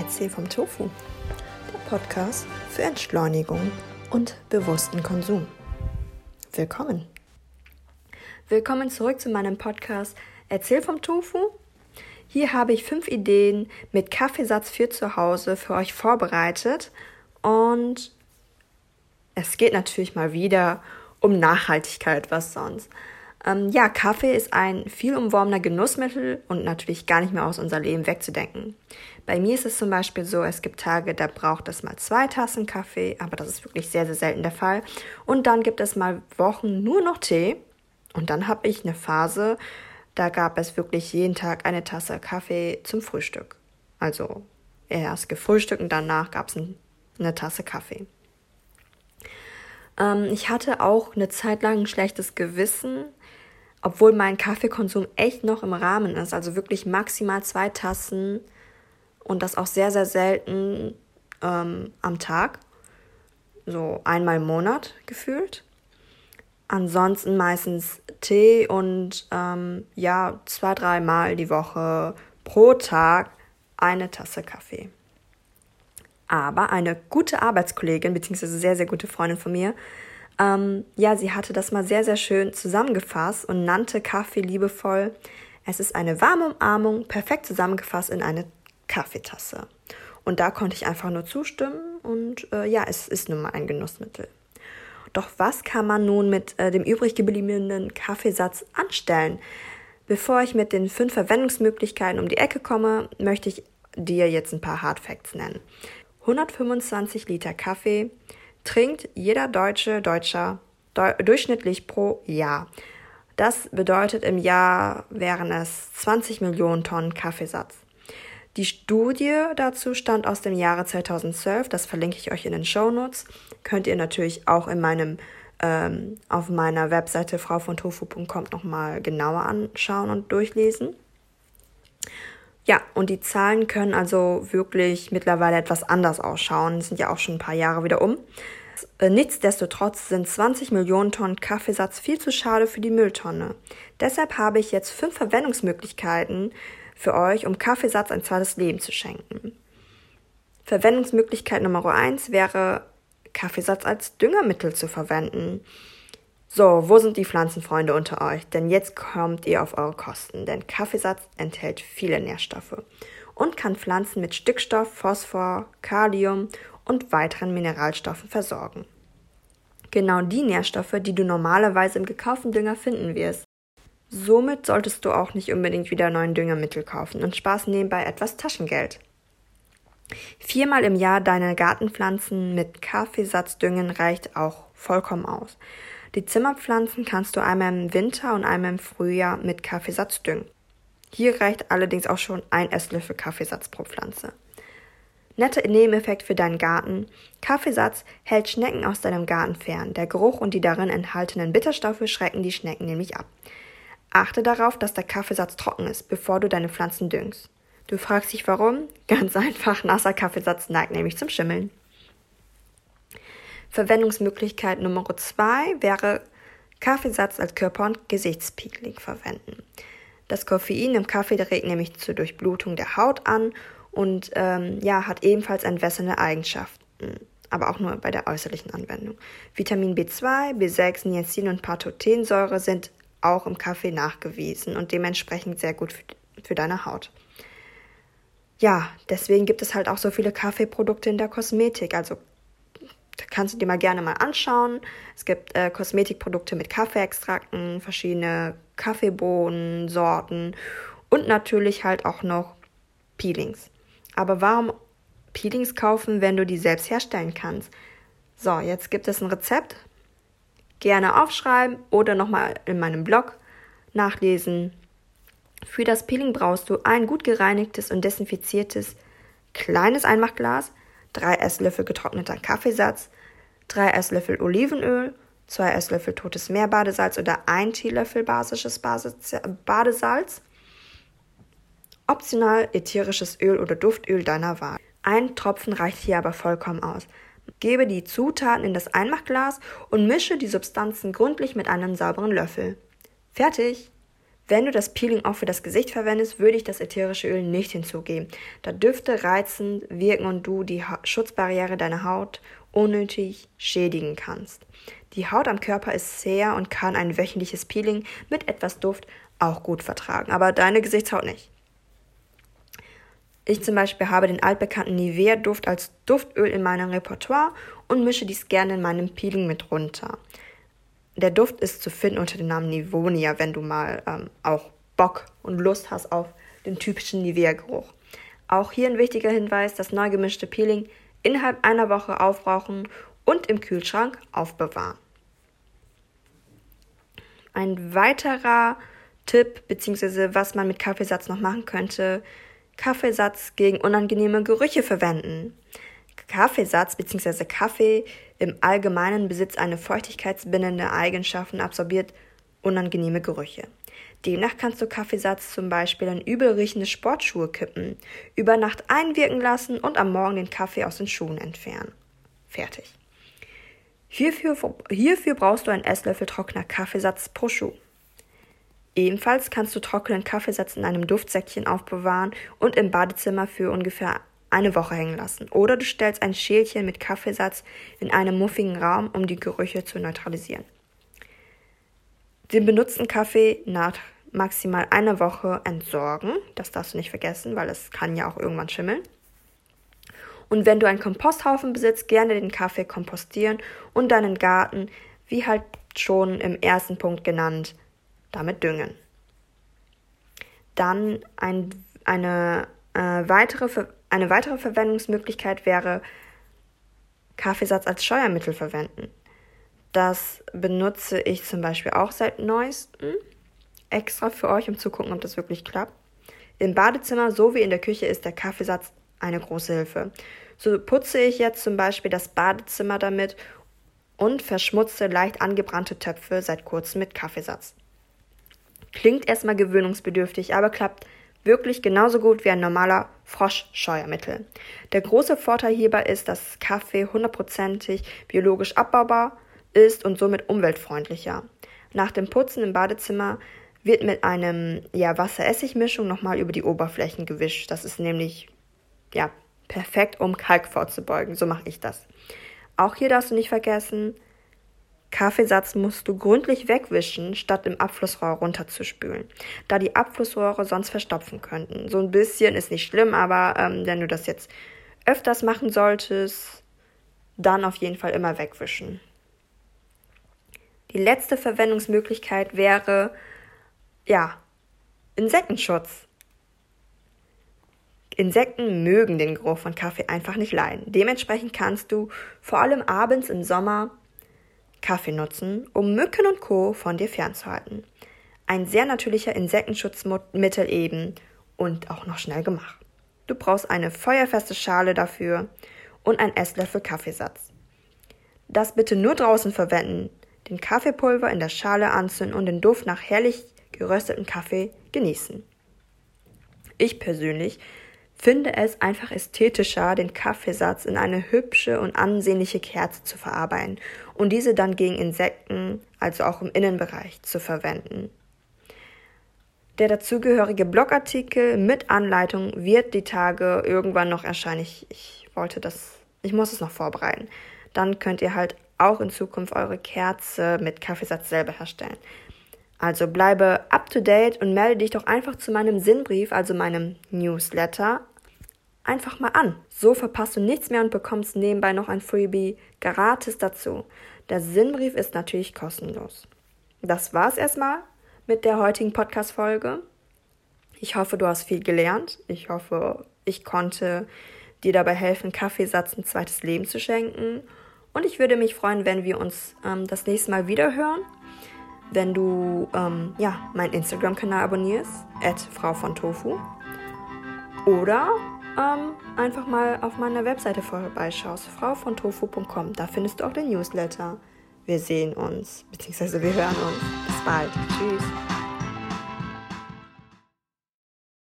Erzähl vom Tofu, der Podcast für Entschleunigung und bewussten Konsum. Willkommen. Willkommen zurück zu meinem Podcast Erzähl vom Tofu. Hier habe ich fünf Ideen mit Kaffeesatz für zu Hause für euch vorbereitet und es geht natürlich mal wieder um Nachhaltigkeit, was sonst. Ähm, ja, Kaffee ist ein viel umworbener Genussmittel und natürlich gar nicht mehr aus unser Leben wegzudenken. Bei mir ist es zum Beispiel so, es gibt Tage, da braucht es mal zwei Tassen Kaffee, aber das ist wirklich sehr, sehr selten der Fall. Und dann gibt es mal Wochen nur noch Tee. Und dann habe ich eine Phase, da gab es wirklich jeden Tag eine Tasse Kaffee zum Frühstück. Also erst gefrühstückt und danach gab es eine Tasse Kaffee. Ähm, ich hatte auch eine Zeit lang ein schlechtes Gewissen, obwohl mein Kaffeekonsum echt noch im Rahmen ist, also wirklich maximal zwei Tassen und das auch sehr, sehr selten ähm, am Tag, so einmal im Monat gefühlt. Ansonsten meistens Tee und ähm, ja, zwei, dreimal die Woche pro Tag eine Tasse Kaffee. Aber eine gute Arbeitskollegin, beziehungsweise sehr, sehr gute Freundin von mir, ähm, ja, sie hatte das mal sehr, sehr schön zusammengefasst und nannte Kaffee liebevoll. Es ist eine warme Umarmung, perfekt zusammengefasst in eine Kaffeetasse. Und da konnte ich einfach nur zustimmen und äh, ja, es ist nun mal ein Genussmittel. Doch was kann man nun mit äh, dem übrig gebliebenen Kaffeesatz anstellen? Bevor ich mit den fünf Verwendungsmöglichkeiten um die Ecke komme, möchte ich dir jetzt ein paar Hardfacts nennen. 125 Liter Kaffee, trinkt jeder Deutsche, Deutscher durchschnittlich pro Jahr. Das bedeutet, im Jahr wären es 20 Millionen Tonnen Kaffeesatz. Die Studie dazu stammt aus dem Jahre 2012, das verlinke ich euch in den Show Notes. Könnt ihr natürlich auch in meinem ähm, auf meiner Webseite frauvontofu.com nochmal genauer anschauen und durchlesen. Ja, und die Zahlen können also wirklich mittlerweile etwas anders ausschauen. sind ja auch schon ein paar Jahre wieder um. Äh, nichtsdestotrotz sind 20 Millionen Tonnen Kaffeesatz viel zu schade für die Mülltonne. Deshalb habe ich jetzt fünf Verwendungsmöglichkeiten für euch, um Kaffeesatz ein zweites Leben zu schenken. Verwendungsmöglichkeit Nummer eins wäre, Kaffeesatz als Düngermittel zu verwenden. So, wo sind die Pflanzenfreunde unter euch? Denn jetzt kommt ihr auf eure Kosten, denn Kaffeesatz enthält viele Nährstoffe und kann Pflanzen mit Stickstoff, Phosphor, Kalium und weiteren Mineralstoffen versorgen. Genau die Nährstoffe, die du normalerweise im gekauften Dünger finden wirst. Somit solltest du auch nicht unbedingt wieder neuen Düngermittel kaufen und sparst nebenbei etwas Taschengeld. Viermal im Jahr deine Gartenpflanzen mit Kaffeesatz düngen reicht auch vollkommen aus. Die Zimmerpflanzen kannst du einmal im Winter und einmal im Frühjahr mit Kaffeesatz düngen. Hier reicht allerdings auch schon ein Esslöffel Kaffeesatz pro Pflanze. Netter Nebeneffekt für deinen Garten. Kaffeesatz hält Schnecken aus deinem Garten fern. Der Geruch und die darin enthaltenen Bitterstoffe schrecken die Schnecken nämlich ab. Achte darauf, dass der Kaffeesatz trocken ist, bevor du deine Pflanzen düngst. Du fragst dich warum? Ganz einfach, nasser Kaffeesatz neigt nämlich zum Schimmeln. Verwendungsmöglichkeit Nummer zwei wäre Kaffeesatz als Körper- und Gesichtspeeling verwenden. Das Koffein im Kaffee regt nämlich zur Durchblutung der Haut an und ähm, ja, hat ebenfalls entwässernde Eigenschaften, aber auch nur bei der äußerlichen Anwendung. Vitamin B2, B6, Niacin und Pantothensäure sind auch im Kaffee nachgewiesen und dementsprechend sehr gut für, für deine Haut. Ja, deswegen gibt es halt auch so viele Kaffeeprodukte in der Kosmetik. Also kannst du dir mal gerne mal anschauen. Es gibt äh, Kosmetikprodukte mit Kaffeeextrakten, verschiedene Kaffeebohnen, Sorten und natürlich halt auch noch Peelings. Aber warum Peelings kaufen, wenn du die selbst herstellen kannst? So, jetzt gibt es ein Rezept. Gerne aufschreiben oder nochmal in meinem Blog nachlesen. Für das Peeling brauchst du ein gut gereinigtes und desinfiziertes kleines Einmachglas, drei Esslöffel getrockneter Kaffeesatz, drei Esslöffel Olivenöl, zwei Esslöffel totes Meerbadesalz oder ein Teelöffel basisches Badesalz, optional ätherisches Öl oder Duftöl deiner Wahl. Ein Tropfen reicht hier aber vollkommen aus. Gebe die Zutaten in das Einmachglas und mische die Substanzen gründlich mit einem sauberen Löffel. Fertig! Wenn du das Peeling auch für das Gesicht verwendest, würde ich das ätherische Öl nicht hinzugeben, da Düfte reizend wirken und du die Schutzbarriere deiner Haut unnötig schädigen kannst. Die Haut am Körper ist zäher und kann ein wöchentliches Peeling mit etwas Duft auch gut vertragen, aber deine Gesichtshaut nicht. Ich zum Beispiel habe den altbekannten Nivea-Duft als Duftöl in meinem Repertoire und mische dies gerne in meinem Peeling mit runter. Der Duft ist zu finden unter dem Namen Nivonia, wenn du mal ähm, auch Bock und Lust hast auf den typischen Nivea-Geruch. Auch hier ein wichtiger Hinweis, das neu gemischte Peeling innerhalb einer Woche aufbrauchen und im Kühlschrank aufbewahren. Ein weiterer Tipp, beziehungsweise was man mit Kaffeesatz noch machen könnte, Kaffeesatz gegen unangenehme Gerüche verwenden. Kaffeesatz bzw. Kaffee im Allgemeinen besitzt eine feuchtigkeitsbindende Eigenschaft und absorbiert unangenehme Gerüche. Demnach kannst du Kaffeesatz zum Beispiel in übel riechende Sportschuhe kippen, über Nacht einwirken lassen und am Morgen den Kaffee aus den Schuhen entfernen. Fertig. Hierfür, hierfür brauchst du einen Esslöffel trockener Kaffeesatz pro Schuh. Ebenfalls kannst du trockenen Kaffeesatz in einem Duftsäckchen aufbewahren und im Badezimmer für ungefähr eine Woche hängen lassen. Oder du stellst ein Schälchen mit Kaffeesatz in einem muffigen Raum, um die Gerüche zu neutralisieren. Den benutzten Kaffee nach maximal einer Woche entsorgen. Das darfst du nicht vergessen, weil es kann ja auch irgendwann schimmeln. Und wenn du einen Komposthaufen besitzt, gerne den Kaffee kompostieren und deinen Garten, wie halt schon im ersten Punkt genannt, damit düngen. Dann ein, eine, äh, weitere, eine weitere Verwendungsmöglichkeit wäre, Kaffeesatz als Scheuermittel verwenden. Das benutze ich zum Beispiel auch seit neuestem extra für euch, um zu gucken, ob das wirklich klappt. Im Badezimmer sowie in der Küche ist der Kaffeesatz eine große Hilfe. So putze ich jetzt zum Beispiel das Badezimmer damit und verschmutze leicht angebrannte Töpfe seit kurzem mit Kaffeesatz. Klingt erstmal gewöhnungsbedürftig, aber klappt wirklich genauso gut wie ein normaler Froschscheuermittel. Der große Vorteil hierbei ist, dass Kaffee hundertprozentig biologisch abbaubar ist und somit umweltfreundlicher. Nach dem Putzen im Badezimmer wird mit einem ja, Wasser-Essig-Mischung nochmal über die Oberflächen gewischt. Das ist nämlich ja, perfekt, um Kalk vorzubeugen. So mache ich das. Auch hier darfst du nicht vergessen, Kaffeesatz musst du gründlich wegwischen, statt im Abflussrohr runterzuspülen, da die Abflussrohre sonst verstopfen könnten. So ein bisschen ist nicht schlimm, aber ähm, wenn du das jetzt öfters machen solltest, dann auf jeden Fall immer wegwischen. Die letzte Verwendungsmöglichkeit wäre, ja, Insektenschutz. Insekten mögen den Geruch von Kaffee einfach nicht leiden. Dementsprechend kannst du vor allem abends im Sommer Kaffee nutzen, um Mücken und Co. von dir fernzuhalten. Ein sehr natürlicher Insektenschutzmittel eben und auch noch schnell gemacht. Du brauchst eine feuerfeste Schale dafür und einen Esslöffel Kaffeesatz. Das bitte nur draußen verwenden, den Kaffeepulver in der Schale anzünden und den Duft nach herrlich gerösteten Kaffee genießen. Ich persönlich finde es einfach ästhetischer, den Kaffeesatz in eine hübsche und ansehnliche Kerze zu verarbeiten und diese dann gegen Insekten, also auch im Innenbereich, zu verwenden. Der dazugehörige Blogartikel mit Anleitung wird die Tage irgendwann noch erscheinen. Ich, ich wollte das, ich muss es noch vorbereiten. Dann könnt ihr halt auch in Zukunft eure Kerze mit Kaffeesatz selber herstellen. Also bleibe up to date und melde dich doch einfach zu meinem Sinnbrief, also meinem Newsletter, einfach mal an. So verpasst du nichts mehr und bekommst nebenbei noch ein Freebie gratis dazu. Der Sinnbrief ist natürlich kostenlos. Das war's erstmal mit der heutigen Podcast-Folge. Ich hoffe, du hast viel gelernt. Ich hoffe, ich konnte dir dabei helfen, Kaffeesatz ein zweites Leben zu schenken. Und ich würde mich freuen, wenn wir uns ähm, das nächste Mal wieder hören wenn du ähm, ja, meinen Instagram-Kanal abonnierst, at Frau von Tofu. Oder ähm, einfach mal auf meiner Webseite vorbeischaust, frauvontofu.com. Da findest du auch den Newsletter. Wir sehen uns, beziehungsweise wir hören uns. Bis bald. Tschüss.